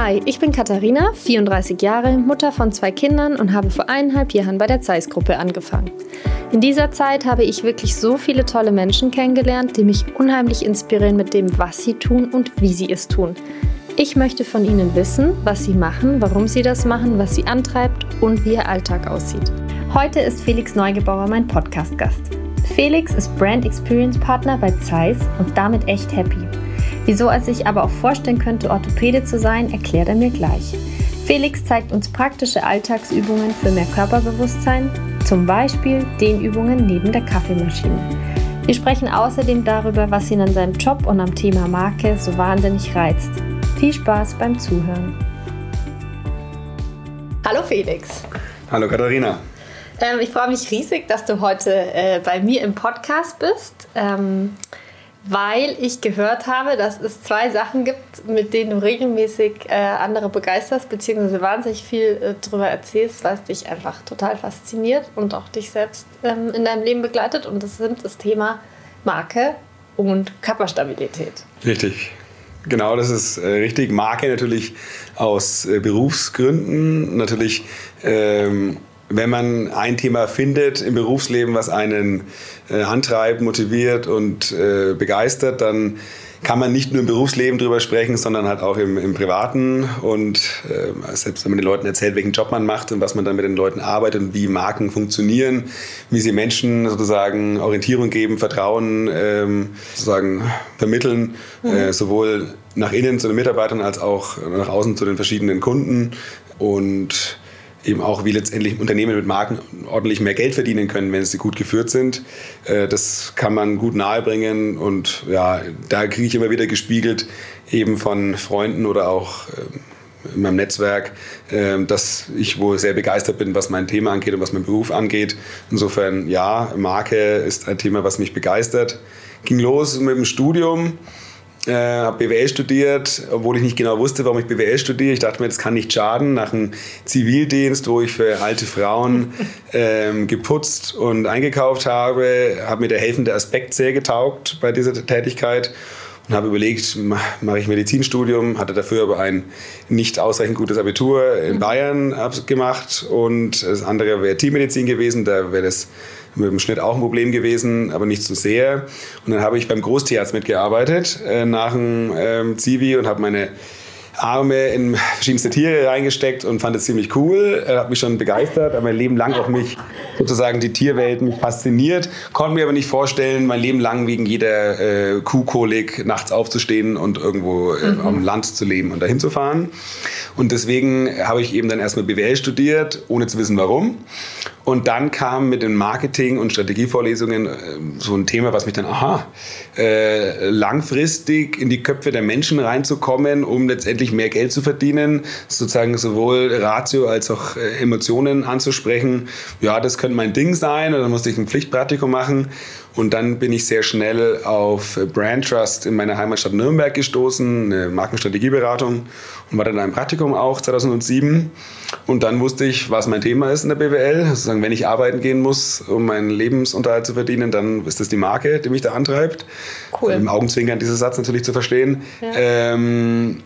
Hi, ich bin Katharina, 34 Jahre, Mutter von zwei Kindern und habe vor eineinhalb Jahren bei der Zeiss-Gruppe angefangen. In dieser Zeit habe ich wirklich so viele tolle Menschen kennengelernt, die mich unheimlich inspirieren mit dem, was sie tun und wie sie es tun. Ich möchte von ihnen wissen, was sie machen, warum sie das machen, was sie antreibt und wie ihr Alltag aussieht. Heute ist Felix Neugebauer mein Podcast-Gast. Felix ist Brand Experience Partner bei Zeiss und damit echt happy. Wieso er sich aber auch vorstellen könnte, Orthopäde zu sein, erklärt er mir gleich. Felix zeigt uns praktische Alltagsübungen für mehr Körperbewusstsein, zum Beispiel Dehnübungen neben der Kaffeemaschine. Wir sprechen außerdem darüber, was ihn an seinem Job und am Thema Marke so wahnsinnig reizt. Viel Spaß beim Zuhören. Hallo Felix. Hallo Katharina. Ähm, ich freue mich riesig, dass du heute äh, bei mir im Podcast bist. Ähm, weil ich gehört habe, dass es zwei Sachen gibt, mit denen du regelmäßig äh, andere begeisterst, beziehungsweise wahnsinnig viel äh, darüber erzählst, was dich einfach total fasziniert und auch dich selbst ähm, in deinem Leben begleitet. Und das sind das Thema Marke und Körperstabilität. Richtig. Genau, das ist äh, richtig. Marke natürlich aus äh, Berufsgründen, natürlich ähm, wenn man ein Thema findet im Berufsleben, was einen äh, antreibt, motiviert und äh, begeistert, dann kann man nicht nur im Berufsleben drüber sprechen, sondern halt auch im, im Privaten. Und äh, selbst wenn man den Leuten erzählt, welchen Job man macht und was man dann mit den Leuten arbeitet und wie Marken funktionieren, wie sie Menschen sozusagen Orientierung geben, Vertrauen ähm, sozusagen vermitteln, mhm. äh, sowohl nach innen zu den Mitarbeitern als auch nach außen zu den verschiedenen Kunden. Und eben auch, wie letztendlich Unternehmen mit Marken ordentlich mehr Geld verdienen können, wenn sie gut geführt sind. Äh, das kann man gut nahebringen und ja, da kriege ich immer wieder gespiegelt, eben von Freunden oder auch äh, in meinem Netzwerk, äh, dass ich wohl sehr begeistert bin, was mein Thema angeht und was mein Beruf angeht. Insofern, ja, Marke ist ein Thema, was mich begeistert. Ging los mit dem Studium äh, habe BWL studiert, obwohl ich nicht genau wusste, warum ich BWL studiere. Ich dachte mir, das kann nicht schaden. Nach einem Zivildienst, wo ich für alte Frauen ähm, geputzt und eingekauft habe, hat mir der helfende Aspekt sehr getaugt bei dieser Tätigkeit und habe überlegt, mache ich Medizinstudium, hatte dafür aber ein nicht ausreichend gutes Abitur in mhm. Bayern gemacht und das andere wäre Teammedizin gewesen, da wäre das mit dem Schnitt auch ein Problem gewesen, aber nicht so sehr. Und dann habe ich beim Großtierarzt mitgearbeitet äh, nach dem ähm, Zivi und habe meine Arme in verschiedenste Tiere reingesteckt und fand es ziemlich cool. Er hat mich schon begeistert, aber mein Leben lang auch mich sozusagen die Tierwelt mich fasziniert. Konnte mir aber nicht vorstellen, mein Leben lang wegen jeder äh, Kuhkolik nachts aufzustehen und irgendwo äh, mhm. am Land zu leben und dahin zu fahren. Und deswegen habe ich eben dann erstmal BWL studiert, ohne zu wissen warum. Und dann kam mit den Marketing- und Strategievorlesungen äh, so ein Thema, was mich dann, aha, äh, langfristig in die Köpfe der Menschen reinzukommen, um letztendlich mehr Geld zu verdienen, sozusagen sowohl Ratio als auch äh, Emotionen anzusprechen. Ja, das könnte mein Ding sein. Und dann musste ich ein Pflichtpraktikum machen. Und dann bin ich sehr schnell auf Brand Trust in meiner Heimatstadt Nürnberg gestoßen, eine Markenstrategieberatung und war dann in einem Praktikum auch 2007. Und dann wusste ich, was mein Thema ist in der BWL. Sozusagen, wenn ich arbeiten gehen muss, um meinen Lebensunterhalt zu verdienen, dann ist das die Marke, die mich da antreibt. Cool. Im Augenzwinkern dieser Satz natürlich zu verstehen. Ja. Ähm,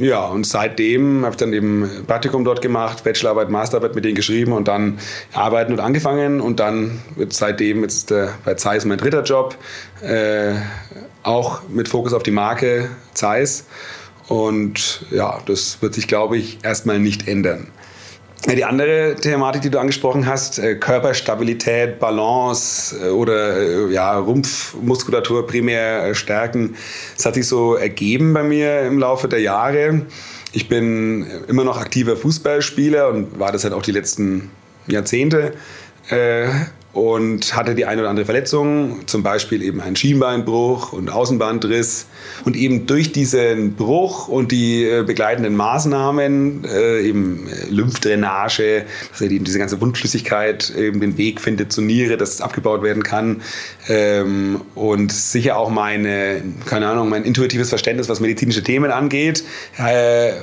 ja, und seitdem habe ich dann eben Praktikum dort gemacht, Bachelorarbeit, Masterarbeit mit denen geschrieben und dann arbeiten und angefangen. Und dann wird seitdem jetzt der, bei Zeiss mein dritter Job, äh, auch mit Fokus auf die Marke Zeiss. Und ja, das wird sich, glaube ich, erstmal nicht ändern. Die andere Thematik, die du angesprochen hast, äh, Körperstabilität, Balance äh, oder äh, ja, Rumpfmuskulatur primär stärken, das hat sich so ergeben bei mir im Laufe der Jahre. Ich bin immer noch aktiver Fußballspieler und war das halt auch die letzten Jahrzehnte und hatte die eine oder andere Verletzung, zum Beispiel eben einen Schienbeinbruch und Außenbandriss. Und eben durch diesen Bruch und die äh, begleitenden Maßnahmen, äh, eben äh, Lymphdrainage, dass eben diese ganze Wundflüssigkeit eben den Weg findet zur Niere, dass es abgebaut werden kann. Ähm, und sicher auch meine, keine Ahnung, mein intuitives Verständnis, was medizinische Themen angeht.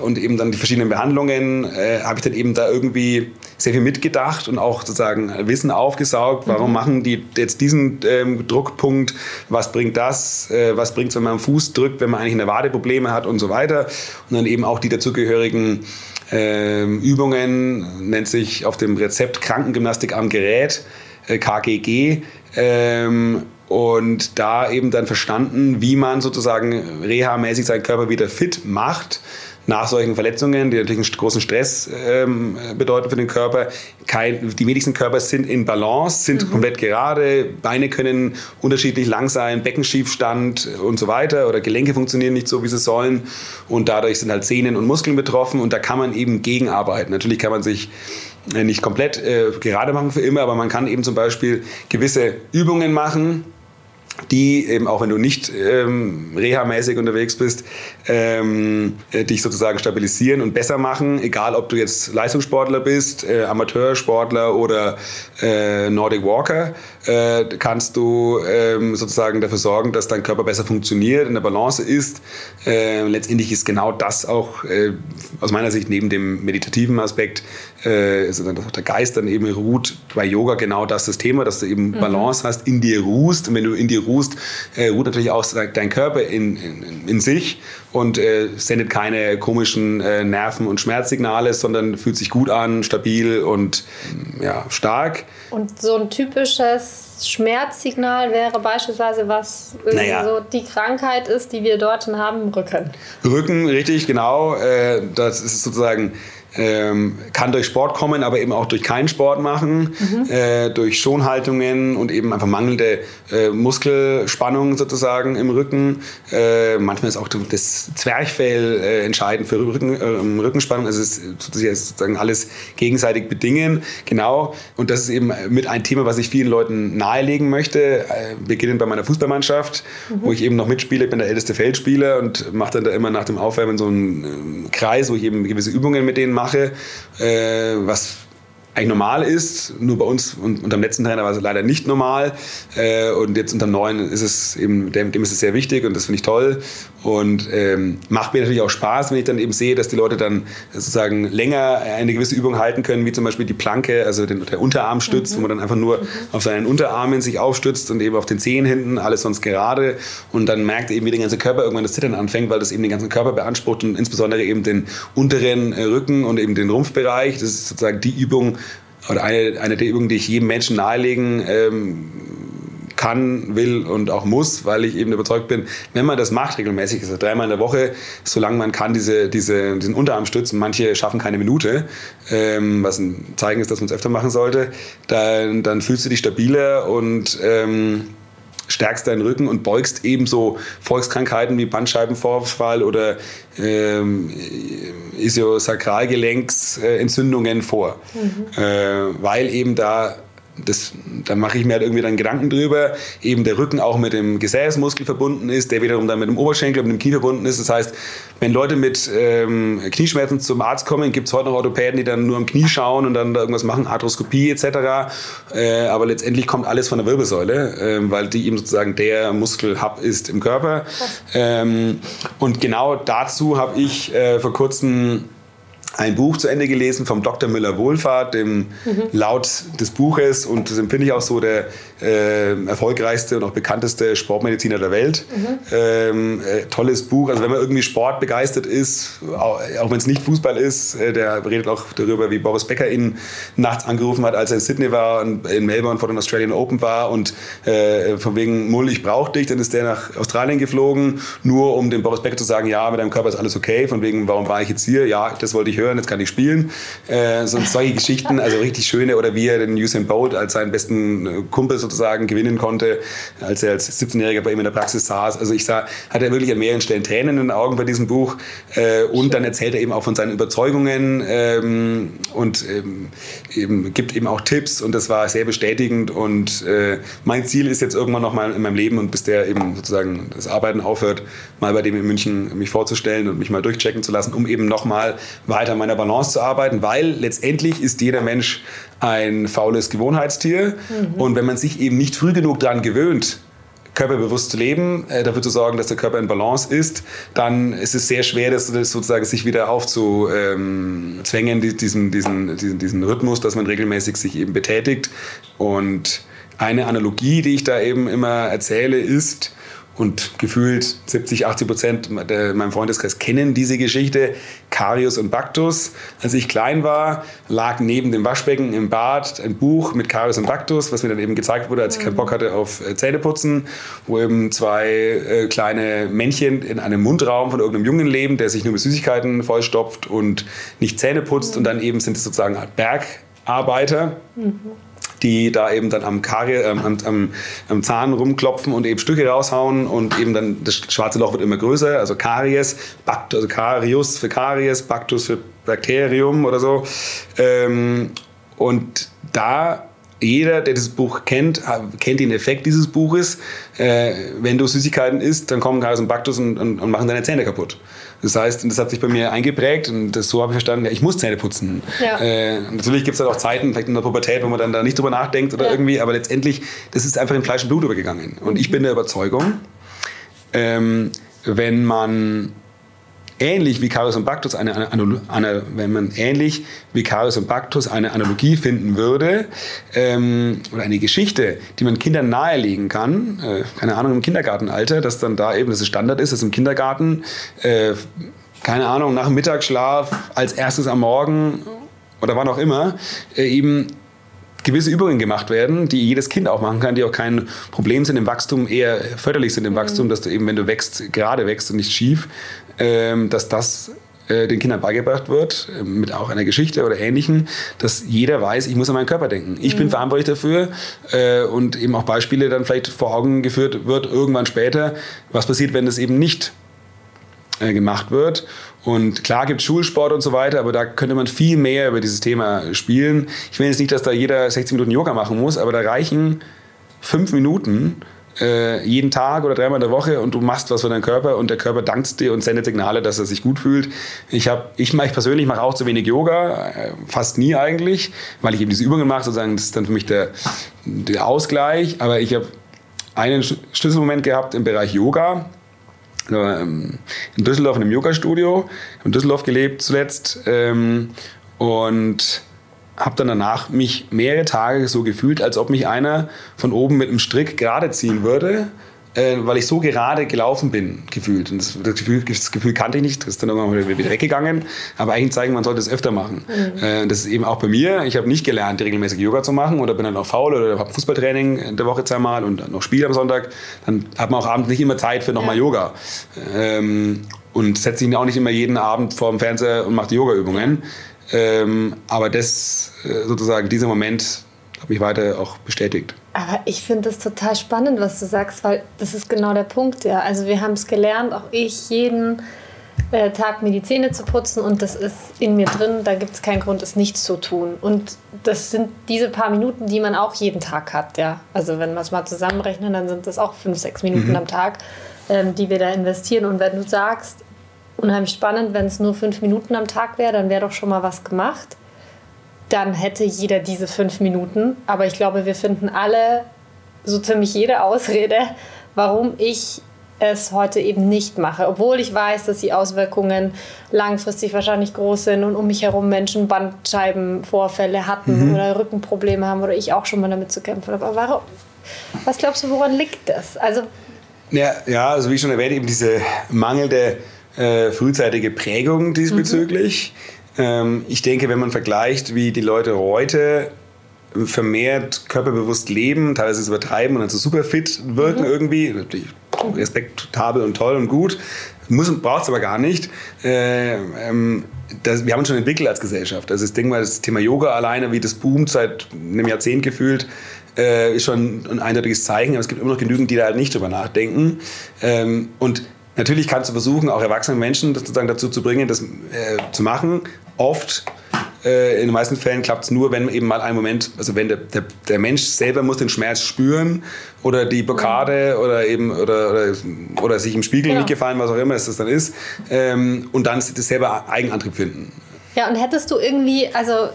Und eben dann die verschiedenen Behandlungen, habe ich dann eben da irgendwie sehr viel mitgedacht und auch sozusagen Wissen aufgesaugt angeschaut, warum mhm. machen die jetzt diesen ähm, Druckpunkt, was bringt das, äh, was bringt es, wenn man am Fuß drückt, wenn man eigentlich eine Wadeprobleme hat und so weiter. Und dann eben auch die dazugehörigen ähm, Übungen, nennt sich auf dem Rezept Krankengymnastik am Gerät, äh, KGG. Ähm, und da eben dann verstanden, wie man sozusagen reha-mäßig seinen Körper wieder fit macht nach solchen Verletzungen, die natürlich einen großen Stress ähm, bedeuten für den Körper. Kein, die wenigsten Körper sind in Balance, sind mhm. komplett gerade, Beine können unterschiedlich lang sein, Beckenschiefstand und so weiter oder Gelenke funktionieren nicht so, wie sie sollen und dadurch sind halt Sehnen und Muskeln betroffen und da kann man eben gegenarbeiten. Natürlich kann man sich äh, nicht komplett äh, gerade machen für immer, aber man kann eben zum Beispiel gewisse Übungen machen, die eben auch wenn du nicht ähm, reha-mäßig unterwegs bist, ähm, äh, dich sozusagen stabilisieren und besser machen, egal ob du jetzt Leistungssportler bist, äh, Amateursportler oder äh, Nordic Walker, äh, kannst du ähm, sozusagen dafür sorgen, dass dein Körper besser funktioniert, in der Balance ist. Äh, letztendlich ist genau das auch äh, aus meiner Sicht neben dem meditativen Aspekt äh, ist dann der Geist dann eben ruht bei Yoga genau das das Thema, dass du eben mhm. Balance hast, in dir ruhst. Und wenn du in dir ruhst, äh, ruht natürlich auch dein Körper in, in, in sich und äh, sendet keine komischen äh, Nerven- und Schmerzsignale, sondern fühlt sich gut an, stabil und ja, stark. Und so ein typisches Schmerzsignal wäre beispielsweise, was naja. so die Krankheit ist, die wir dort haben, Rücken. Rücken, richtig, genau. Äh, das ist sozusagen ähm, kann durch Sport kommen, aber eben auch durch keinen Sport machen, mhm. äh, durch Schonhaltungen und eben einfach mangelnde äh, Muskelspannung sozusagen im Rücken. Äh, manchmal ist auch das Zwerchfell äh, entscheidend für Rücken, äh, Rückenspannung. Also es ist sozusagen alles gegenseitig bedingen. Genau. Und das ist eben mit ein Thema, was ich vielen Leuten nahelegen möchte. Äh, beginnend bei meiner Fußballmannschaft, mhm. wo ich eben noch mitspiele. Ich bin der älteste Feldspieler und mache dann da immer nach dem Aufwärmen so einen ähm, Kreis, wo ich eben gewisse Übungen mit denen mache äh, was eigentlich normal ist. Nur bei uns und unter dem letzten Trainer war es leider nicht normal. Äh, und jetzt unter dem neuen ist es eben, dem ist es sehr wichtig und das finde ich toll. Und ähm, macht mir natürlich auch Spaß, wenn ich dann eben sehe, dass die Leute dann sozusagen länger eine gewisse Übung halten können, wie zum Beispiel die Planke, also den, der Unterarmstütz, mhm. wo man dann einfach nur mhm. auf seinen Unterarmen sich aufstützt und eben auf den Zehen hinten, alles sonst gerade. Und dann merkt eben, wie der ganze Körper irgendwann das Zittern anfängt, weil das eben den ganzen Körper beansprucht und insbesondere eben den unteren äh, Rücken und eben den Rumpfbereich. Das ist sozusagen die Übung, oder eine, eine der Übungen, die ich jedem Menschen nahelegen ähm, kann, will und auch muss, weil ich eben überzeugt bin, wenn man das macht regelmäßig, also dreimal in der Woche, solange man kann, diese, diese, diesen Unterarm stützen, manche schaffen keine Minute, ähm, was ein Zeichen ist, dass man es öfter machen sollte, dann, dann fühlst du dich stabiler und ähm, stärkst deinen Rücken und beugst ebenso Volkskrankheiten wie Bandscheibenvorfall oder ähm, Isiosakralgelenksentzündungen vor, mhm. äh, weil eben da das, da mache ich mir halt irgendwie dann Gedanken drüber. Eben der Rücken auch mit dem Gesäßmuskel verbunden ist, der wiederum dann mit dem Oberschenkel und dem Knie verbunden ist. Das heißt, wenn Leute mit ähm, Knieschmerzen zum Arzt kommen, gibt es heute noch Orthopäden, die dann nur am Knie schauen und dann da irgendwas machen, Arthroskopie etc. Äh, aber letztendlich kommt alles von der Wirbelsäule, äh, weil die eben sozusagen der Muskelhub ist im Körper. Ähm, und genau dazu habe ich äh, vor kurzem ein Buch zu Ende gelesen vom Dr. Müller-Wohlfahrt, dem mhm. laut des Buches und das empfinde ich auch so der äh, erfolgreichste und auch bekannteste Sportmediziner der Welt. Mhm. Ähm, äh, tolles Buch, also wenn man irgendwie Sport begeistert ist, auch, auch wenn es nicht Fußball ist, äh, der redet auch darüber, wie Boris Becker ihn nachts angerufen hat, als er in Sydney war und in Melbourne vor den Australian Open war und äh, von wegen Mull, ich brauche dich, dann ist der nach Australien geflogen, nur um dem Boris Becker zu sagen, ja, mit deinem Körper ist alles okay, von wegen, warum war ich jetzt hier? Ja, das wollte ich hören, jetzt kann ich spielen. Äh, so solche Geschichten, also richtig schöne, oder wie er den Usain Bolt als seinen besten äh, Kumpel sozusagen gewinnen konnte, als er als 17-Jähriger bei ihm in der Praxis saß. Also ich sah, hat er wirklich an mehreren Stellen Tränen in den Augen bei diesem Buch. Äh, und dann erzählt er eben auch von seinen Überzeugungen ähm, und ähm, eben, gibt eben auch Tipps und das war sehr bestätigend. Und äh, mein Ziel ist jetzt irgendwann noch mal in meinem Leben und bis der eben sozusagen das Arbeiten aufhört, mal bei dem in München mich vorzustellen und mich mal durchchecken zu lassen, um eben noch mal weiter meiner Balance zu arbeiten, weil letztendlich ist jeder Mensch ein faules Gewohnheitstier. Mhm. Und wenn man sich eben nicht früh genug daran gewöhnt, körperbewusst zu leben, äh, dafür zu sorgen, dass der Körper in Balance ist, dann ist es sehr schwer, das, das sozusagen sich wieder aufzuzwängen, diesen, diesen, diesen, diesen Rhythmus, dass man regelmäßig sich eben betätigt. Und eine Analogie, die ich da eben immer erzähle, ist, und gefühlt 70, 80 Prozent meinem Freundeskreis kennen diese Geschichte. Karius und Baktus. Als ich klein war, lag neben dem Waschbecken im Bad ein Buch mit Karius und Baktus, was mir dann eben gezeigt wurde, als ich keinen Bock hatte auf äh, Zähneputzen, wo eben zwei äh, kleine Männchen in einem Mundraum von irgendeinem Jungen leben, der sich nur mit Süßigkeiten vollstopft und nicht Zähne putzt. Mhm. Und dann eben sind es sozusagen Bergarbeiter. Mhm die da eben dann am, Kari, ähm, am, am, am, Zahn rumklopfen und eben Stücke raushauen und eben dann das schwarze Loch wird immer größer, also Karies, Bakt, also Karius für Karies, Bactus für Bakterium oder so. Ähm, und da jeder, der dieses Buch kennt, kennt den Effekt dieses Buches. Äh, wenn du Süßigkeiten isst, dann kommen Karies und Baktus und, und, und machen deine Zähne kaputt. Das heißt, das hat sich bei mir eingeprägt und das, so habe ich verstanden, ja, ich muss Zähne putzen. Ja. Äh, natürlich gibt es halt auch Zeiten, vielleicht in der Pubertät, wo man dann da nicht drüber nachdenkt oder ja. irgendwie, aber letztendlich, das ist einfach in Fleisch und Blut übergegangen. Und ich bin der Überzeugung, ähm, wenn man ähnlich wie Carus und Bactus eine, eine, eine, wenn man ähnlich wie Carus und Bactus eine Analogie finden würde ähm, oder eine Geschichte, die man Kindern nahelegen kann, äh, keine Ahnung im Kindergartenalter, dass dann da eben das Standard ist, dass im Kindergarten äh, keine Ahnung nach dem Mittagsschlaf als erstes am Morgen oder wann auch immer äh, eben gewisse Übungen gemacht werden, die jedes Kind auch machen kann, die auch kein Problem sind im Wachstum, eher förderlich sind im mhm. Wachstum, dass du eben, wenn du wächst, gerade wächst und nicht schief, dass das äh, den Kindern beigebracht wird, äh, mit auch einer Geschichte oder Ähnlichem, dass jeder weiß, ich muss an meinen Körper denken. Ich mhm. bin verantwortlich dafür äh, und eben auch Beispiele dann vielleicht vor Augen geführt wird, irgendwann später, was passiert, wenn das eben nicht äh, gemacht wird. Und klar gibt es Schulsport und so weiter, aber da könnte man viel mehr über dieses Thema spielen. Ich will jetzt nicht, dass da jeder 16 Minuten Yoga machen muss, aber da reichen fünf Minuten, äh, jeden Tag oder dreimal in der Woche und du machst was für deinen Körper und der Körper dankt dir und sendet Signale, dass er sich gut fühlt. Ich, hab, ich, ich persönlich mache auch zu wenig Yoga, äh, fast nie eigentlich, weil ich eben diese Übungen mache, sozusagen, das ist dann für mich der, der Ausgleich. Aber ich habe einen Schlüsselmoment gehabt im Bereich Yoga. Ähm, in Düsseldorf in einem Yoga-Studio, in Düsseldorf gelebt zuletzt ähm, und habe dann danach mich mehrere Tage so gefühlt, als ob mich einer von oben mit einem Strick gerade ziehen würde, äh, weil ich so gerade gelaufen bin, gefühlt. Und das, das, Gefühl, das Gefühl kannte ich nicht, das ist dann irgendwann wieder weggegangen. Aber eigentlich zeigen, man sollte es öfter machen. Mhm. Äh, das ist eben auch bei mir. Ich habe nicht gelernt, regelmäßig Yoga zu machen oder bin dann auch faul oder habe Fußballtraining in der Woche zweimal und noch Spiel am Sonntag. Dann hat man auch abends nicht immer Zeit für nochmal ja. Yoga. Ähm, und setzt sich auch nicht immer jeden Abend vor dem Fernseher und macht Yoga-Übungen. Ähm, aber das äh, sozusagen, dieser Moment hat mich weiter auch bestätigt. Aber ich finde es total spannend, was du sagst, weil das ist genau der Punkt, ja. Also wir haben es gelernt, auch ich, jeden äh, Tag mir die Zähne zu putzen und das ist in mir drin, da gibt es keinen Grund, es nicht zu tun. Und das sind diese paar Minuten, die man auch jeden Tag hat, ja. Also wenn wir es mal zusammenrechnen, dann sind das auch fünf, sechs Minuten mhm. am Tag, ähm, die wir da investieren. Und wenn du sagst, unheimlich spannend, wenn es nur fünf Minuten am Tag wäre, dann wäre doch schon mal was gemacht. Dann hätte jeder diese fünf Minuten. Aber ich glaube, wir finden alle so ziemlich jede Ausrede, warum ich es heute eben nicht mache, obwohl ich weiß, dass die Auswirkungen langfristig wahrscheinlich groß sind und um mich herum Menschen Bandscheibenvorfälle hatten mhm. oder Rückenprobleme haben oder ich auch schon mal damit zu kämpfen habe. Aber warum? Was glaubst du, woran liegt das? Also ja, ja, also wie schon erwähnt, eben diese mangelnde äh, frühzeitige Prägung diesbezüglich. Mhm. Ähm, ich denke, wenn man vergleicht, wie die Leute heute vermehrt körperbewusst leben, teilweise es übertreiben und dann so super fit wirken mhm. irgendwie, respektabel und toll und gut, braucht es aber gar nicht. Äh, ähm, das, wir haben uns schon entwickelt als Gesellschaft. Also ich denke mal, das Thema Yoga alleine, wie das boomt seit einem Jahrzehnt gefühlt, äh, ist schon ein eindeutiges Zeichen. Aber es gibt immer noch genügend, die da halt nicht drüber nachdenken. Ähm, und Natürlich kannst du versuchen, auch erwachsene Menschen sozusagen dazu zu bringen, das äh, zu machen. Oft, äh, in den meisten Fällen klappt es nur, wenn eben mal ein Moment, also wenn der, der, der, Mensch selber muss den Schmerz spüren oder die Blockade oder eben oder, oder, oder, sich im Spiegel ja. nicht gefallen, was auch immer es das dann ist, ähm, und dann das selber Eigenantrieb finden. Ja, und hättest du irgendwie, also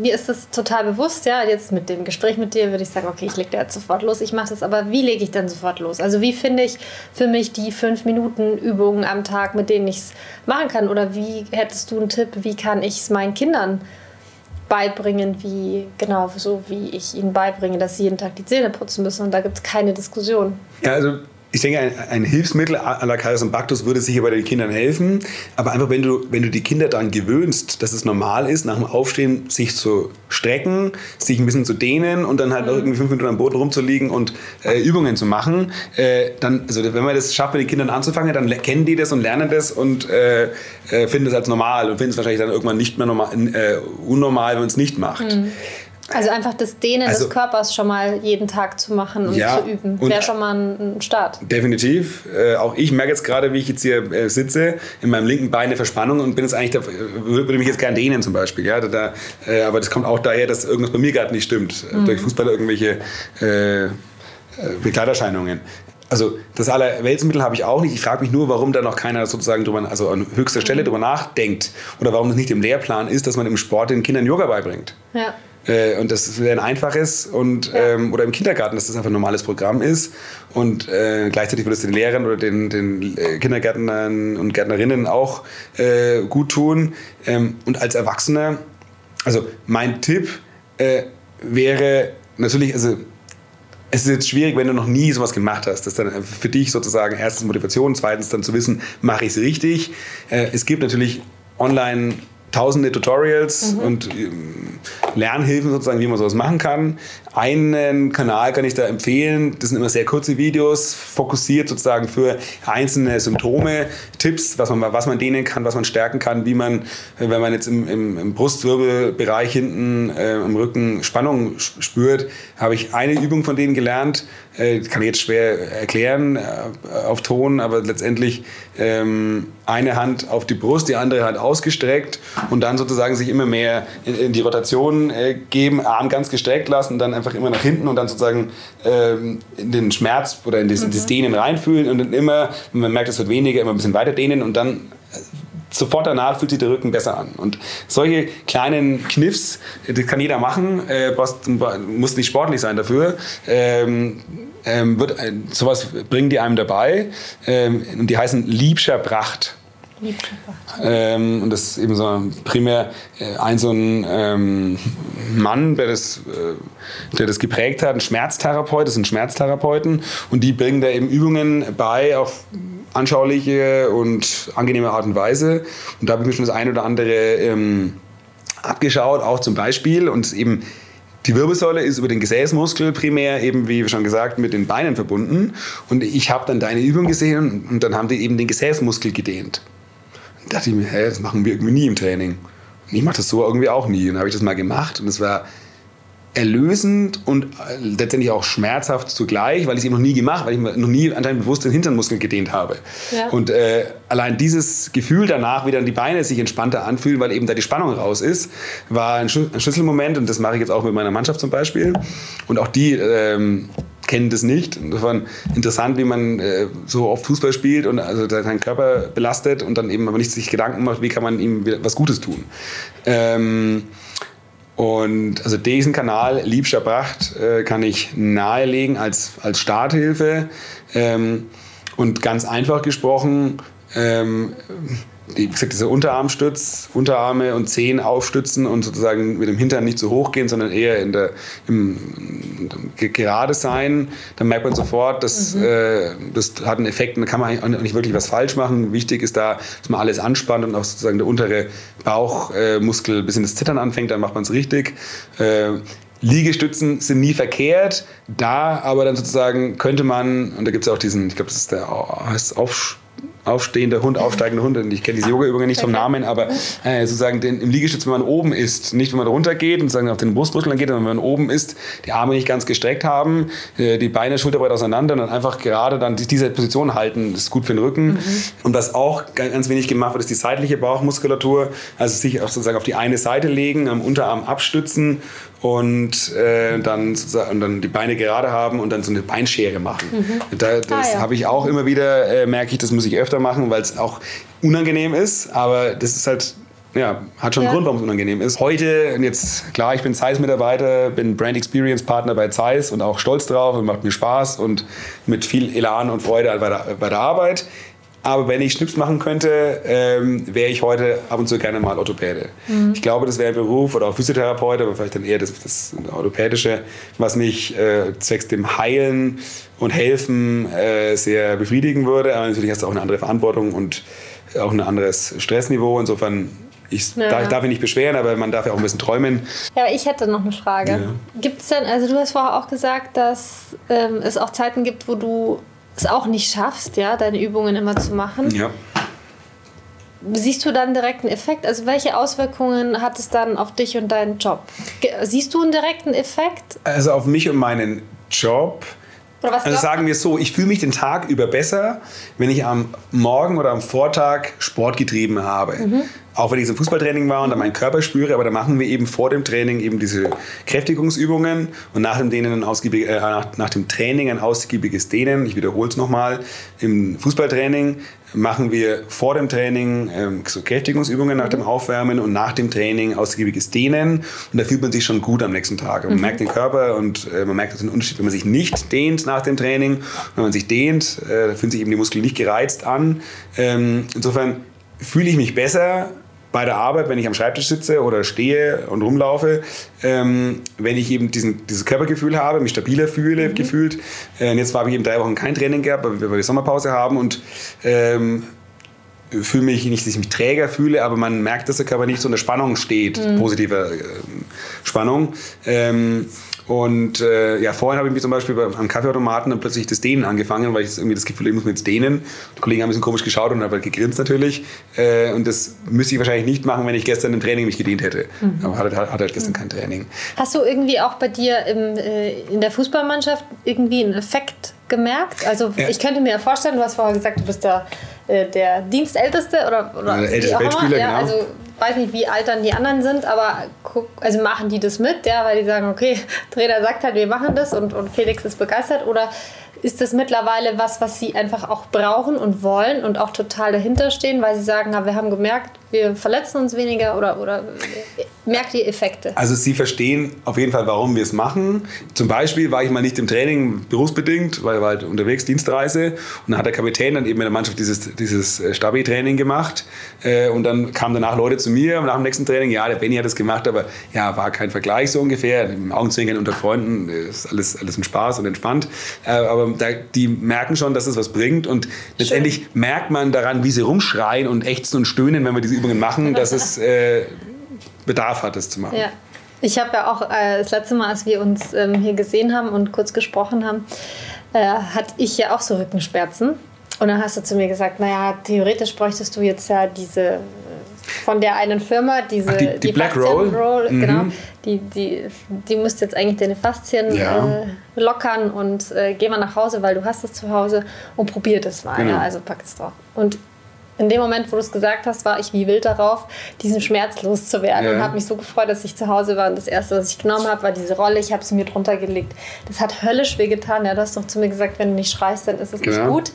mir ist das total bewusst, ja, jetzt mit dem Gespräch mit dir würde ich sagen, okay, ich lege da jetzt sofort los, ich mache das, aber wie lege ich dann sofort los? Also wie finde ich für mich die fünf Minuten Übungen am Tag, mit denen ich es machen kann? Oder wie hättest du einen Tipp, wie kann ich es meinen Kindern beibringen, wie, genau, so wie ich ihnen beibringe, dass sie jeden Tag die Zähne putzen müssen und da gibt es keine Diskussion. Ja, also ich denke, ein, ein Hilfsmittel à la Baktus würde sicher bei den Kindern helfen. Aber einfach, wenn du, wenn du die Kinder daran gewöhnst, dass es normal ist, nach dem Aufstehen sich zu strecken, sich ein bisschen zu dehnen und dann halt mhm. irgendwie fünf Minuten am Boden rumzuliegen und äh, Übungen zu machen, äh, dann, also wenn man das schafft, mit den Kindern anzufangen, dann kennen die das und lernen das und äh, äh finden es als normal und finden es wahrscheinlich dann irgendwann nicht mehr normal, äh, unnormal, wenn man es nicht macht. Mhm. Also einfach das Dehnen also, des Körpers schon mal jeden Tag zu machen und ja, zu üben, wäre schon mal ein Start. Definitiv. Äh, auch ich merke jetzt gerade, wie ich jetzt hier äh, sitze, in meinem linken Bein eine Verspannung und bin jetzt eigentlich, da, würde mich jetzt gerne dehnen zum Beispiel. Ja? Da, äh, aber das kommt auch daher, dass irgendwas bei mir gerade nicht stimmt. Mhm. Durch Fußballer irgendwelche äh, äh, Begleiterscheinungen. Also das Allerweltsmittel habe ich auch nicht. Ich frage mich nur, warum da noch keiner sozusagen drüber, also an höchster Stelle mhm. drüber nachdenkt oder warum das nicht im Lehrplan ist, dass man im Sport den Kindern Yoga beibringt. Ja. Äh, und das ein einfaches und ja. ähm, oder im Kindergarten, dass das einfach ein normales Programm ist und äh, gleichzeitig würde es den Lehrern oder den, den äh, Kindergärtnern und Gärtnerinnen auch äh, gut tun. Ähm, und als Erwachsener, also mein Tipp äh, wäre natürlich, also es ist jetzt schwierig, wenn du noch nie sowas gemacht hast. Das ist dann für dich sozusagen erstens Motivation, zweitens dann zu wissen, mache ich es richtig. Äh, es gibt natürlich online tausende Tutorials mhm. und ähm, Lernhilfen sozusagen, wie man sowas machen kann. Einen Kanal kann ich da empfehlen, das sind immer sehr kurze Videos, fokussiert sozusagen für einzelne Symptome, Tipps, was man, was man dehnen kann, was man stärken kann, wie man, wenn man jetzt im, im, im Brustwirbelbereich hinten äh, im Rücken Spannung spürt, habe ich eine Übung von denen gelernt, äh, kann ich jetzt schwer erklären äh, auf Ton, aber letztendlich ähm, eine Hand auf die Brust, die andere Hand ausgestreckt und dann sozusagen sich immer mehr in, in die Rotation äh, geben, Arm ganz gestreckt lassen, dann einfach immer nach hinten und dann sozusagen ähm, in den Schmerz oder in das, mhm. das Dehnen reinfühlen und dann immer, wenn man merkt, es wird weniger, immer ein bisschen weiter dehnen und dann äh, sofort danach fühlt sich der Rücken besser an. Und solche kleinen Kniffs, das kann jeder machen, äh, muss nicht sportlich sein dafür. Ähm, ähm, wird, äh, sowas bringen die einem dabei ähm, und die heißen Liebscher Bracht. Ähm, und das ist eben so primär äh, ein so ein ähm, Mann, der das, äh, der das geprägt hat, ein Schmerztherapeut, das sind Schmerztherapeuten und die bringen da eben Übungen bei auf anschauliche und angenehme Art und Weise. Und da habe ich mir schon das eine oder andere ähm, abgeschaut, auch zum Beispiel und eben die Wirbelsäule ist über den Gesäßmuskel primär eben, wie schon gesagt, mit den Beinen verbunden. Und ich habe dann deine Übung gesehen und dann haben die eben den Gesäßmuskel gedehnt. Dachte ich mir, hä, das machen wir irgendwie nie im Training. Und ich mache das so irgendwie auch nie. Und dann habe ich das mal gemacht und es war erlösend und äh, letztendlich auch schmerzhaft zugleich, weil ich es eben noch nie gemacht, weil ich noch nie anscheinend bewusst den Hinternmuskel gedehnt habe. Ja. Und äh, allein dieses Gefühl danach, wie dann die Beine sich entspannter anfühlen, weil eben da die Spannung raus ist, war ein Schlüsselmoment und das mache ich jetzt auch mit meiner Mannschaft zum Beispiel. Und auch die ähm, kennen das nicht. War interessant, wie man äh, so oft Fußball spielt und also seinen Körper belastet und dann eben aber nicht sich Gedanken macht, wie kann man ihm was Gutes tun. Ähm, und also diesen Kanal Liebscher Pracht äh, kann ich nahelegen als, als Starthilfe. Ähm, und ganz einfach gesprochen, ähm, wie gesagt, dieser Unterarmstütz, Unterarme und Zehen aufstützen und sozusagen mit dem Hintern nicht zu hoch gehen, sondern eher in der, im, gerade sein, dann merkt man sofort, dass, mhm. äh, das hat einen Effekt und da kann man eigentlich auch nicht wirklich was falsch machen. Wichtig ist da, dass man alles anspannt und auch sozusagen der untere Bauchmuskel äh, ein bisschen das Zittern anfängt, dann macht man es richtig. Äh, Liegestützen sind nie verkehrt, da aber dann sozusagen könnte man, und da gibt es auch diesen, ich glaube, das ist der heißt Aufsch aufstehender Hund, aufsteigender Hund. Ich kenne diese Yoga-Übungen nicht vom Namen, aber äh, sozusagen den, im Liegestütz, wenn man oben ist, nicht wenn man runter geht und sozusagen auf den Brustmuskeln geht, sondern wenn man oben ist, die Arme nicht ganz gestreckt haben, äh, die Beine schulterbreit auseinander und dann einfach gerade dann diese Position halten, ist gut für den Rücken. Mhm. Und was auch ganz wenig gemacht wird, ist die seitliche Bauchmuskulatur, also sich auch sozusagen auf die eine Seite legen, am Unterarm abstützen und äh, dann und dann die Beine gerade haben und dann so eine Beinschere machen. Mhm. Da, das ah, ja. habe ich auch immer wieder, äh, merke ich, das muss ich öfter machen, weil es auch unangenehm ist, aber das ist halt ja, hat schon einen Grund, warum es unangenehm ist. Heute, jetzt klar, ich bin Zeiss-Mitarbeiter, bin Brand Experience Partner bei Zeiss und auch stolz drauf und macht mir Spaß und mit viel Elan und Freude bei der, bei der Arbeit. Aber wenn ich Schnips machen könnte, ähm, wäre ich heute ab und zu gerne mal Orthopäde. Mhm. Ich glaube, das wäre ein Beruf oder auch Physiotherapeut, aber vielleicht dann eher das, das Orthopädische, was mich äh, zwecks dem Heilen und Helfen äh, sehr befriedigen würde. Aber natürlich hast du auch eine andere Verantwortung und auch ein anderes Stressniveau. Insofern ich ja. darf, darf mich nicht beschweren, aber man darf ja auch ein bisschen träumen. Ja, aber ich hätte noch eine Frage. Ja. Gibt es denn, also du hast vorher auch gesagt, dass ähm, es auch Zeiten gibt, wo du es auch nicht schaffst, ja, deine Übungen immer zu machen. Ja. Siehst du dann direkt einen Effekt? Also welche Auswirkungen hat es dann auf dich und deinen Job? Siehst du einen direkten Effekt? Also auf mich und meinen Job. also sagen wir es so, ich fühle mich den Tag über besser, wenn ich am Morgen oder am Vortag Sport getrieben habe. Mhm auch wenn ich im Fußballtraining war und dann meinen Körper spüre, aber da machen wir eben vor dem Training eben diese Kräftigungsübungen und nach dem, Dehnen ausgiebig, äh, nach, nach, dem Training ein ausgiebiges Dehnen. Ich wiederhole es nochmal. Im Fußballtraining machen wir vor dem Training ähm, so Kräftigungsübungen nach dem Aufwärmen und nach dem Training ausgiebiges Dehnen. Und da fühlt man sich schon gut am nächsten Tag. Man mhm. merkt den Körper und äh, man merkt den Unterschied, wenn man sich nicht dehnt nach dem Training. Wenn man sich dehnt, äh, fühlen sich eben die Muskeln nicht gereizt an. Ähm, insofern fühle ich mich besser bei der Arbeit, wenn ich am Schreibtisch sitze oder stehe und rumlaufe, ähm, wenn ich eben diesen, dieses Körpergefühl habe, mich stabiler fühle, mhm. gefühlt. Äh, jetzt habe ich eben drei Wochen kein Training gehabt, weil wir, Sommerpause haben und ähm, fühle mich nicht, dass ich mich träger fühle, aber man merkt, dass der Körper nicht so in der Spannung steht, mhm. positive äh, Spannung. Ähm, und äh, ja, vorhin habe ich mich zum Beispiel am Kaffeeautomaten dann plötzlich das Dehnen angefangen, weil ich irgendwie das Gefühl habe, ich muss mir jetzt dehnen. Die Kollegen haben ein bisschen komisch geschaut und haben halt gegrinst natürlich. Äh, und das müsste ich wahrscheinlich nicht machen, wenn ich gestern im Training mich gedehnt hätte. Mhm. Aber hatte, hatte halt gestern mhm. kein Training. Hast du irgendwie auch bei dir im, äh, in der Fußballmannschaft irgendwie einen Effekt gemerkt? Also ja. ich könnte mir vorstellen, du hast vorher gesagt, du bist der, äh, der Dienstälteste oder, oder der älteste Weltspieler, ja, genau. Also weiß nicht, wie alt dann die anderen sind, aber guck, also machen die das mit, ja, weil die sagen, okay, Trainer sagt halt, wir machen das und, und Felix ist begeistert oder ist das mittlerweile was, was sie einfach auch brauchen und wollen und auch total dahinter stehen, weil sie sagen, na, wir haben gemerkt, wir verletzen uns weniger oder, oder merkt ihr Effekte? Also sie verstehen auf jeden Fall, warum wir es machen. Zum Beispiel war ich mal nicht im Training berufsbedingt, weil wir halt unterwegs Dienstreise und dann hat der Kapitän dann eben in der Mannschaft dieses, dieses äh, Stabi-Training gemacht äh, und dann kamen danach Leute zu mir nach dem nächsten Training, ja, der Benny hat das gemacht, aber ja, war kein Vergleich so ungefähr. Im Augenzwinkern unter Freunden ist alles, alles ein Spaß und entspannt. Äh, aber da, die merken schon, dass es was bringt und letztendlich Schön. merkt man daran, wie sie rumschreien und ächzen und stöhnen, wenn wir diese Übungen machen, dass es äh, Bedarf hat, es zu machen. Ja. Ich habe ja auch äh, das letzte Mal, als wir uns ähm, hier gesehen haben und kurz gesprochen haben, äh, hatte ich ja auch so Rückenschmerzen. Und dann hast du zu mir gesagt, naja, theoretisch bräuchtest du jetzt ja diese von der einen Firma, diese Ach, die, die, die, Black Roll, Roll mhm. genau, die, die, die musst jetzt eigentlich deine Faszien ja. äh, lockern und äh, geh mal nach Hause, weil du hast es zu Hause und probier das mal. Genau. Ja, also pack es drauf. Und in dem Moment, wo du es gesagt hast, war ich wie wild darauf, diesen Schmerz loszuwerden ja. und habe mich so gefreut, dass ich zu Hause war. Und das erste, was ich genommen habe, war diese Rolle. Ich habe sie mir drunter gelegt. Das hat höllisch wehgetan. Ja, du hast doch zu mir gesagt, wenn du nicht schreist, dann ist es genau. nicht gut.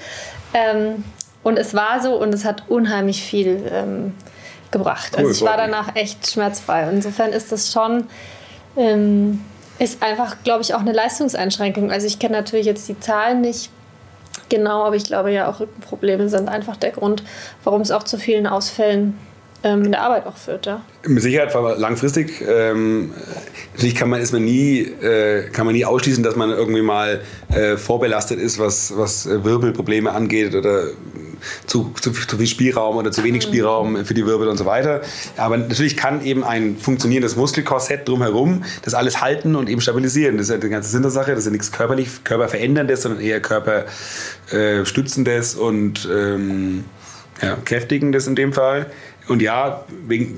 Ähm, und es war so und es hat unheimlich viel ähm, gebracht. Cool, also ich war danach echt schmerzfrei. Insofern ist das schon ähm, ist einfach, glaube ich, auch eine Leistungseinschränkung. Also ich kenne natürlich jetzt die Zahlen nicht Genau, aber ich glaube ja auch Rückenprobleme sind einfach der Grund, warum es auch zu vielen Ausfällen ähm, in der Arbeit auch führt. Ja. Mit Sicherheit langfristig. Ähm, natürlich kann man, ist man nie, äh, kann man nie ausschließen, dass man irgendwie mal äh, vorbelastet ist, was, was Wirbelprobleme angeht oder zu, zu, zu, viel Spielraum oder zu wenig mhm. Spielraum für die Wirbel und so weiter. Aber natürlich kann eben ein funktionierendes Muskelkorsett drumherum das alles halten und eben stabilisieren. Das ist ja die ganze Sinn der Sache. Das ist ja nichts körperlich, körperveränderndes, sondern eher körperstützendes und ähm, ja, kräftigendes in dem Fall. Und ja, wegen äh,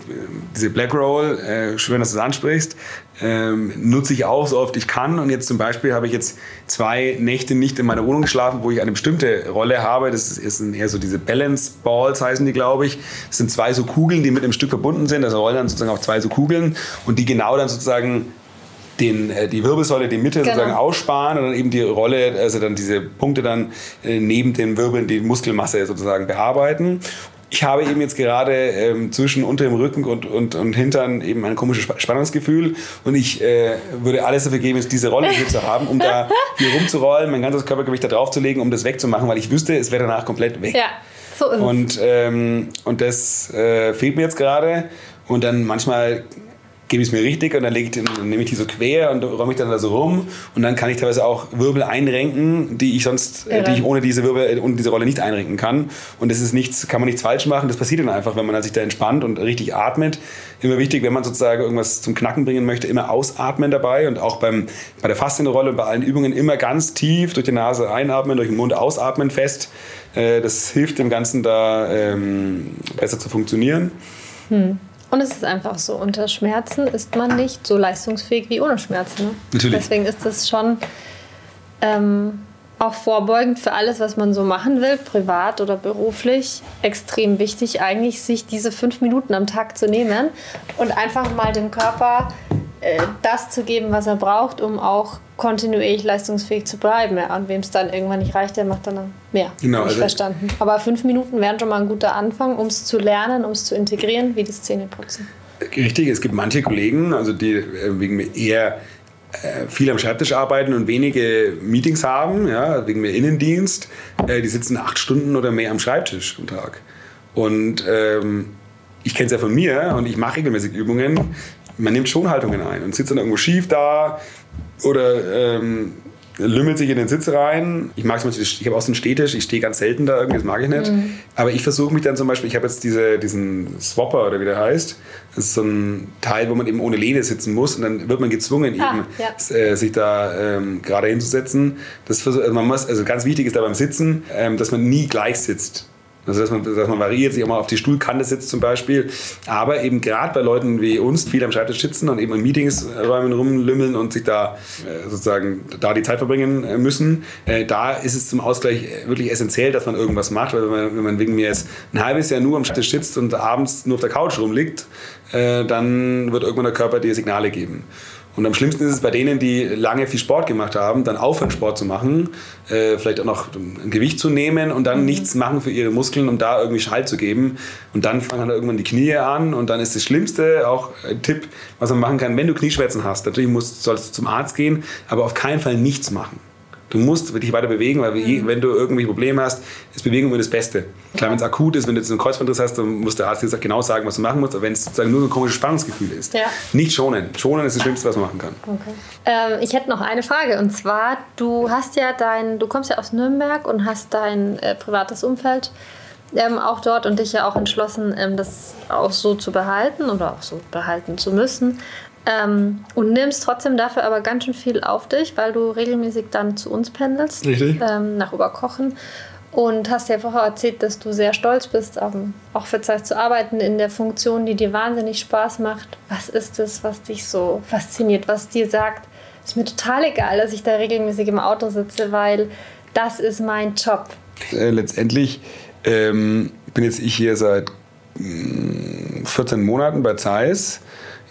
diese Black Roll, äh, schön, dass du es ansprichst, ähm, nutze ich auch so oft ich kann. Und jetzt zum Beispiel habe ich jetzt zwei Nächte nicht in meiner Wohnung geschlafen, wo ich eine bestimmte Rolle habe. Das ist eher so diese Balance Balls heißen die, glaube ich. Das sind zwei so Kugeln, die mit einem Stück verbunden sind. Also rollen dann sozusagen auf zwei so Kugeln und die genau dann sozusagen den, äh, die Wirbelsäule, die Mitte genau. sozusagen aussparen und dann eben die Rolle, also dann diese Punkte dann äh, neben den Wirbeln die Muskelmasse sozusagen bearbeiten. Ich habe eben jetzt gerade ähm, zwischen unterem Rücken und, und, und Hintern eben ein komisches Spannungsgefühl. Und ich äh, würde alles dafür geben, jetzt diese Rolle hier zu haben, um da hier rumzurollen, mein ganzes Körpergewicht da drauf zu legen, um das wegzumachen, weil ich wüsste, es wäre danach komplett weg. Ja, so ist und, ähm, und das äh, fehlt mir jetzt gerade. Und dann manchmal gebe ich es mir richtig und dann, ich, dann nehme ich die so quer und räume ich dann da so rum und dann kann ich teilweise auch Wirbel einrenken, die ich sonst, ja. die ich ohne diese Wirbel, ohne diese Rolle nicht einrenken kann. Und das ist nichts, kann man nichts falsch machen. Das passiert dann einfach, wenn man sich da entspannt und richtig atmet. Immer wichtig, wenn man sozusagen irgendwas zum Knacken bringen möchte, immer ausatmen dabei und auch beim, bei der Faszienrolle und bei allen Übungen immer ganz tief durch die Nase einatmen, durch den Mund ausatmen fest. Äh, das hilft dem Ganzen da ähm, besser zu funktionieren. Hm. Und es ist einfach so, unter Schmerzen ist man nicht so leistungsfähig wie ohne Schmerzen. Ne? Natürlich. Deswegen ist das schon ähm, auch vorbeugend für alles, was man so machen will, privat oder beruflich, extrem wichtig, eigentlich sich diese fünf Minuten am Tag zu nehmen und einfach mal dem Körper das zu geben, was er braucht, um auch kontinuierlich leistungsfähig zu bleiben. Ja, und wem es dann irgendwann nicht reicht, der macht dann mehr. Genau. Also verstanden. Aber fünf Minuten wären schon mal ein guter Anfang, um es zu lernen, um es zu integrieren, wie das Zähneputzen. Richtig, es gibt manche Kollegen, also die äh, wegen mir eher äh, viel am Schreibtisch arbeiten und wenige Meetings haben, ja, wegen mir Innendienst, die sitzen acht Stunden oder mehr am Schreibtisch am Tag. Und ähm, ich kenne es ja von mir und ich mache regelmäßig Übungen man nimmt schon Haltungen ein und sitzt dann irgendwo schief da oder ähm, lümmelt sich in den Sitz rein. Ich mag zum Beispiel, ich habe auch so einen Stehtisch, ich stehe ganz selten da, irgendwie, das mag ich nicht. Mhm. Aber ich versuche mich dann zum Beispiel, ich habe jetzt diese, diesen Swapper oder wie der heißt. Das ist so ein Teil, wo man eben ohne Lehne sitzen muss und dann wird man gezwungen, ah, eben ja. äh, sich da ähm, gerade hinzusetzen. Das also man muss, also ganz wichtig ist da beim Sitzen, ähm, dass man nie gleich sitzt. Also dass man, dass man variiert, sich auch mal auf die Stuhlkante sitzt zum Beispiel. Aber eben gerade bei Leuten wie uns, viel am Schreibtisch sitzen und eben in Meetingsräumen rumlümmeln und sich da äh, sozusagen da die Zeit verbringen äh, müssen, äh, da ist es zum Ausgleich wirklich essentiell, dass man irgendwas macht. Weil wenn man, wenn man wegen mir jetzt ein halbes Jahr nur am Schreibtisch sitzt und abends nur auf der Couch rumliegt, dann wird irgendwann der Körper dir Signale geben. Und am schlimmsten ist es bei denen, die lange viel Sport gemacht haben, dann aufhören Sport zu machen, äh, vielleicht auch noch ein Gewicht zu nehmen und dann mhm. nichts machen für ihre Muskeln, um da irgendwie Schall zu geben. Und dann fangen dann irgendwann die Knie an und dann ist das Schlimmste auch ein Tipp, was man machen kann, wenn du Knieschmerzen hast. Natürlich musst, sollst du zum Arzt gehen, aber auf keinen Fall nichts machen. Du musst dich weiter bewegen, weil mhm. wenn du irgendwie Probleme hast, ist Bewegung immer das Beste. Klar, wenn es akut ist, wenn du jetzt einen Kreuzbandriss hast, dann muss der Arzt dir genau sagen, was du machen musst. Aber wenn es sozusagen nur so ein komisches Spannungsgefühl ist, ja. nicht schonen. Schonen ist das Schlimmste, was man machen kann. Okay. Ähm, ich hätte noch eine Frage und zwar, du hast ja dein, du kommst ja aus Nürnberg und hast dein äh, privates Umfeld ähm, auch dort und dich ja auch entschlossen, ähm, das auch so zu behalten oder auch so behalten zu müssen. Ähm, und nimmst trotzdem dafür aber ganz schön viel auf dich, weil du regelmäßig dann zu uns pendelst. Ähm, nach Oberkochen. Und hast ja vorher erzählt, dass du sehr stolz bist, um, auch für Zeit zu arbeiten in der Funktion, die dir wahnsinnig Spaß macht. Was ist es, was dich so fasziniert, was dir sagt, ist mir total egal, dass ich da regelmäßig im Auto sitze, weil das ist mein Job. Äh, letztendlich ähm, bin jetzt ich hier seit mh, mm, 14 Monaten bei Zeiss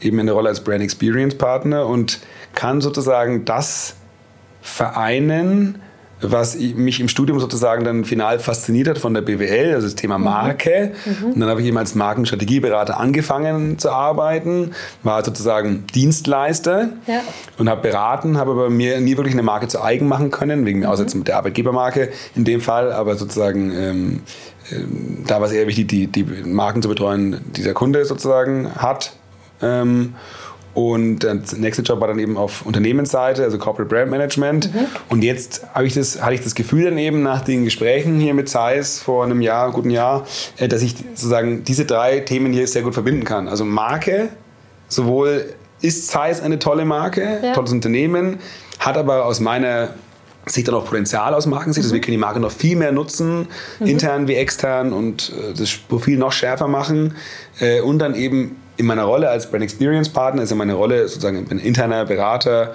eben in der Rolle als Brand Experience Partner und kann sozusagen das vereinen, was mich im Studium sozusagen dann final fasziniert hat von der BWL, also das Thema mhm. Marke. Mhm. Und dann habe ich eben als Markenstrategieberater angefangen zu arbeiten, war sozusagen Dienstleister ja. und habe beraten, habe aber mir nie wirklich eine Marke zu eigen machen können, wegen mhm. Aussetzen mit der Arbeitgebermarke in dem Fall, aber sozusagen ähm, ähm, da war es eher wichtig, die, die Marken zu betreuen, die der Kunde sozusagen hat ähm, und der nächste Job war dann eben auf Unternehmensseite, also Corporate Brand Management. Mhm. Und jetzt ich das, hatte ich das Gefühl dann eben nach den Gesprächen hier mit Zeiss vor einem Jahr, guten Jahr, äh, dass ich sozusagen diese drei Themen hier sehr gut verbinden kann. Also Marke, sowohl ist Zeiss eine tolle Marke, ja. tolles Unternehmen, hat aber aus meiner Sicht dann auch Potenzial aus Markensicht. Mhm. Also wir können die Marke noch viel mehr nutzen, mhm. intern wie extern und äh, das Profil noch schärfer machen äh, und dann eben in meiner Rolle als Brand Experience Partner ist ja meine Rolle sozusagen ein interner Berater,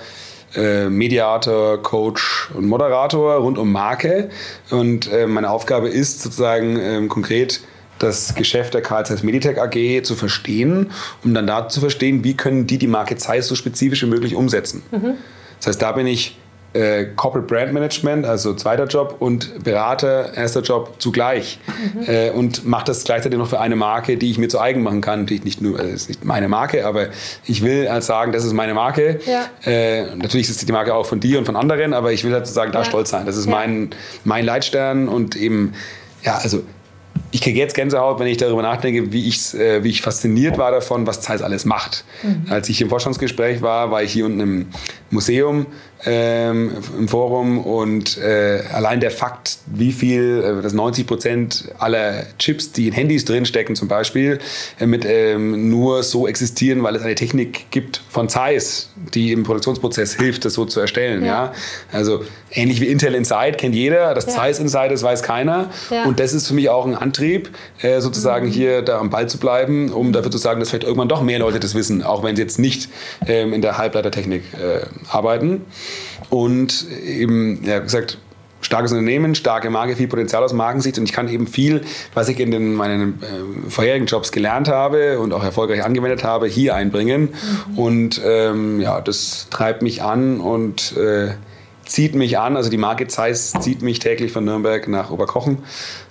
äh, Mediator, Coach und Moderator rund um Marke. Und äh, meine Aufgabe ist sozusagen ähm, konkret das Geschäft der Carl Zeiss Meditech AG zu verstehen, um dann da zu verstehen, wie können die die Marke Zeiss so spezifisch wie möglich umsetzen. Mhm. Das heißt, da bin ich äh, Corporate Brand Management, also zweiter Job, und Berater, erster Job zugleich. Mhm. Äh, und mache das gleichzeitig noch für eine Marke, die ich mir zu eigen machen kann. Natürlich nicht nur, also ist nicht meine Marke, aber ich will halt sagen, das ist meine Marke. Ja. Äh, natürlich ist die Marke auch von dir und von anderen, aber ich will halt sozusagen da ja. stolz sein. Das ist ja. mein, mein Leitstern und eben, ja, also ich kriege jetzt Gänsehaut, wenn ich darüber nachdenke, wie, ich's, äh, wie ich fasziniert war davon, was Zeiss alles macht. Mhm. Als ich im Vorstandsgespräch war, war ich hier unten im Museum ähm, im Forum und äh, allein der Fakt, wie viel, äh, dass 90 Prozent aller Chips, die in Handys drinstecken zum Beispiel, äh, mit, ähm, nur so existieren, weil es eine Technik gibt von Zeiss, die im Produktionsprozess hilft, das so zu erstellen. Ja. ja? Also ähnlich wie Intel Inside kennt jeder, das ja. Zeiss Inside ist, weiß keiner. Ja. Und das ist für mich auch ein Antrieb, äh, sozusagen mhm. hier da am Ball zu bleiben, um dafür zu sagen, dass vielleicht irgendwann doch mehr Leute das wissen, auch wenn sie jetzt nicht ähm, in der Halbleitertechnik äh, arbeiten. Und eben, ja, gesagt, starkes Unternehmen, starke Marke, viel Potenzial aus Markensicht und ich kann eben viel, was ich in den, meinen äh, vorherigen Jobs gelernt habe und auch erfolgreich angewendet habe, hier einbringen. Mhm. Und ähm, ja, das treibt mich an und äh, zieht mich an. Also die Marke Zeiss zieht mich täglich von Nürnberg nach Oberkochen.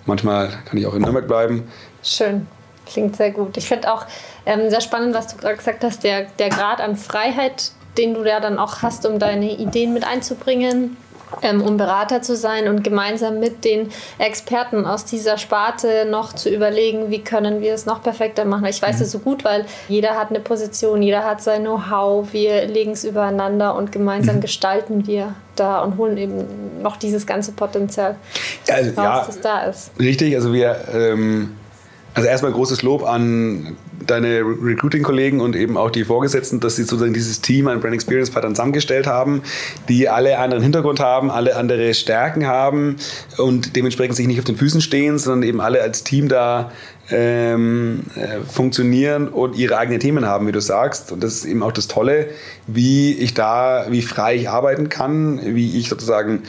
Manchmal kann ich auch in Nürnberg bleiben. Schön. Klingt sehr gut. Ich finde auch ähm, sehr spannend, was du gerade gesagt hast, der, der Grad an Freiheit, den du ja dann auch hast, um deine Ideen mit einzubringen, ähm, um Berater zu sein und gemeinsam mit den Experten aus dieser Sparte noch zu überlegen, wie können wir es noch perfekter machen. Ich weiß mhm. es so gut, weil jeder hat eine Position, jeder hat sein Know-how, wir legen es übereinander und gemeinsam mhm. gestalten wir da und holen eben noch dieses ganze Potenzial also, raus, ja, das da ist. Richtig, also wir ähm also erstmal großes Lob an deine Recruiting-Kollegen und eben auch die Vorgesetzten, dass sie sozusagen dieses Team an Brand Experience Partnern zusammengestellt haben, die alle anderen Hintergrund haben, alle andere Stärken haben und dementsprechend sich nicht auf den Füßen stehen, sondern eben alle als Team da ähm, äh, funktionieren und ihre eigenen Themen haben, wie du sagst. Und das ist eben auch das Tolle, wie ich da, wie frei ich arbeiten kann, wie ich sozusagen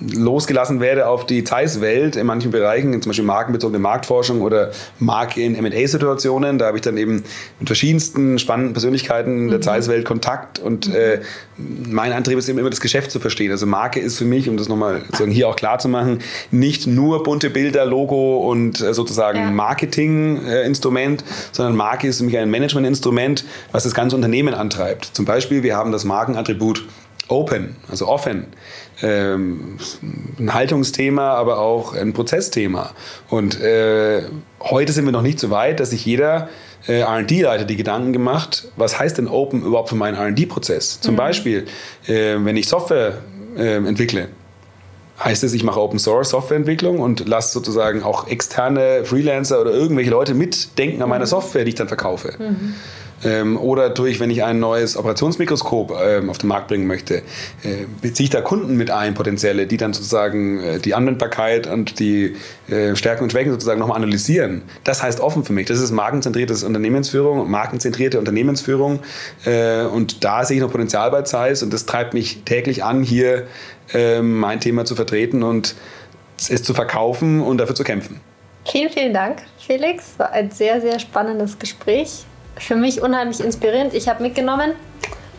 losgelassen werde auf die Zeiss-Welt in manchen Bereichen, zum Beispiel markenbezogene Marktforschung oder Marke in M&A-Situationen. Da habe ich dann eben mit verschiedensten spannenden Persönlichkeiten der mhm. Zeiss-Welt Kontakt und äh, mein Antrieb ist eben immer das Geschäft zu verstehen. Also Marke ist für mich, um das nochmal hier auch klar zu machen, nicht nur bunte Bilder, Logo und äh, sozusagen ja. Marketing-Instrument, sondern Marke ist für mich ein Management-Instrument, was das ganze Unternehmen antreibt. Zum Beispiel, wir haben das Markenattribut Open, also offen. Ähm, ein Haltungsthema, aber auch ein Prozessthema. Und äh, heute sind wir noch nicht so weit, dass sich jeder äh, RD-Leiter die Gedanken gemacht, was heißt denn Open überhaupt für meinen RD-Prozess? Zum mhm. Beispiel, äh, wenn ich Software äh, entwickle, heißt es, ich mache Open Source Softwareentwicklung und lasse sozusagen auch externe Freelancer oder irgendwelche Leute mitdenken an meiner mhm. Software, die ich dann verkaufe. Mhm. Ähm, oder durch, wenn ich ein neues Operationsmikroskop ähm, auf den Markt bringen möchte, äh, beziehe ich da Kunden mit ein, potenzielle, die dann sozusagen äh, die Anwendbarkeit und die äh, Stärken und Schwächen sozusagen nochmal analysieren. Das heißt offen für mich. Das ist markenzentriertes Unternehmensführung, markenzentrierte Unternehmensführung. Und da sehe ich noch Potenzial bei Zeiss und das treibt mich täglich an, hier ähm, mein Thema zu vertreten und es zu verkaufen und dafür zu kämpfen. Vielen, vielen Dank, Felix. War ein sehr, sehr spannendes Gespräch für mich unheimlich inspirierend. Ich habe mitgenommen,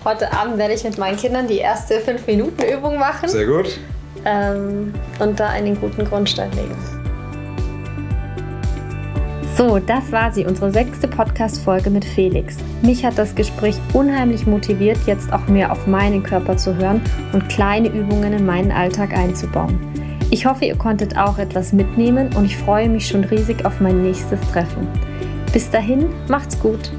heute Abend werde ich mit meinen Kindern die erste 5-Minuten-Übung machen. Sehr gut. Ähm, und da einen guten Grundstein legen. So, das war sie, unsere sechste Podcast-Folge mit Felix. Mich hat das Gespräch unheimlich motiviert, jetzt auch mehr auf meinen Körper zu hören und kleine Übungen in meinen Alltag einzubauen. Ich hoffe, ihr konntet auch etwas mitnehmen und ich freue mich schon riesig auf mein nächstes Treffen. Bis dahin, macht's gut!